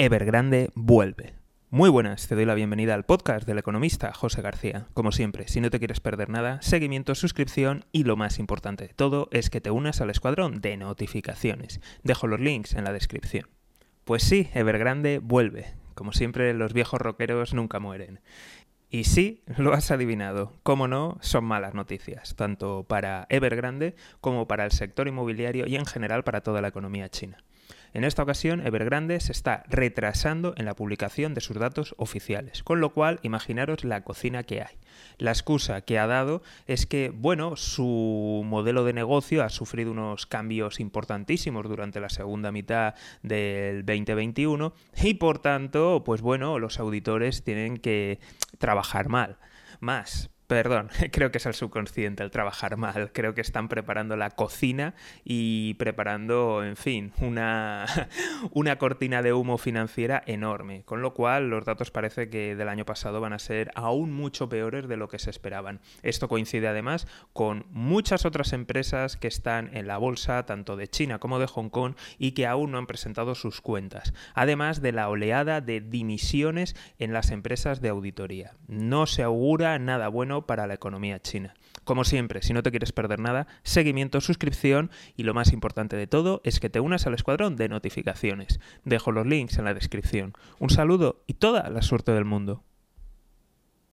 Evergrande vuelve. Muy buenas, te doy la bienvenida al podcast del economista José García. Como siempre, si no te quieres perder nada, seguimiento, suscripción y lo más importante de todo es que te unas al escuadrón de notificaciones. Dejo los links en la descripción. Pues sí, Evergrande vuelve. Como siempre, los viejos rockeros nunca mueren. Y sí, lo has adivinado. Como no, son malas noticias, tanto para Evergrande como para el sector inmobiliario y en general para toda la economía china. En esta ocasión, Evergrande se está retrasando en la publicación de sus datos oficiales, con lo cual imaginaros la cocina que hay. La excusa que ha dado es que, bueno, su modelo de negocio ha sufrido unos cambios importantísimos durante la segunda mitad del 2021 y por tanto, pues bueno, los auditores tienen que trabajar mal. Más, Perdón, creo que es el subconsciente el trabajar mal. Creo que están preparando la cocina y preparando, en fin, una, una cortina de humo financiera enorme. Con lo cual, los datos parece que del año pasado van a ser aún mucho peores de lo que se esperaban. Esto coincide además con muchas otras empresas que están en la bolsa, tanto de China como de Hong Kong, y que aún no han presentado sus cuentas. Además de la oleada de dimisiones en las empresas de auditoría. No se augura nada bueno para la economía china. Como siempre, si no te quieres perder nada, seguimiento, suscripción y lo más importante de todo es que te unas al escuadrón de notificaciones. Dejo los links en la descripción. Un saludo y toda la suerte del mundo.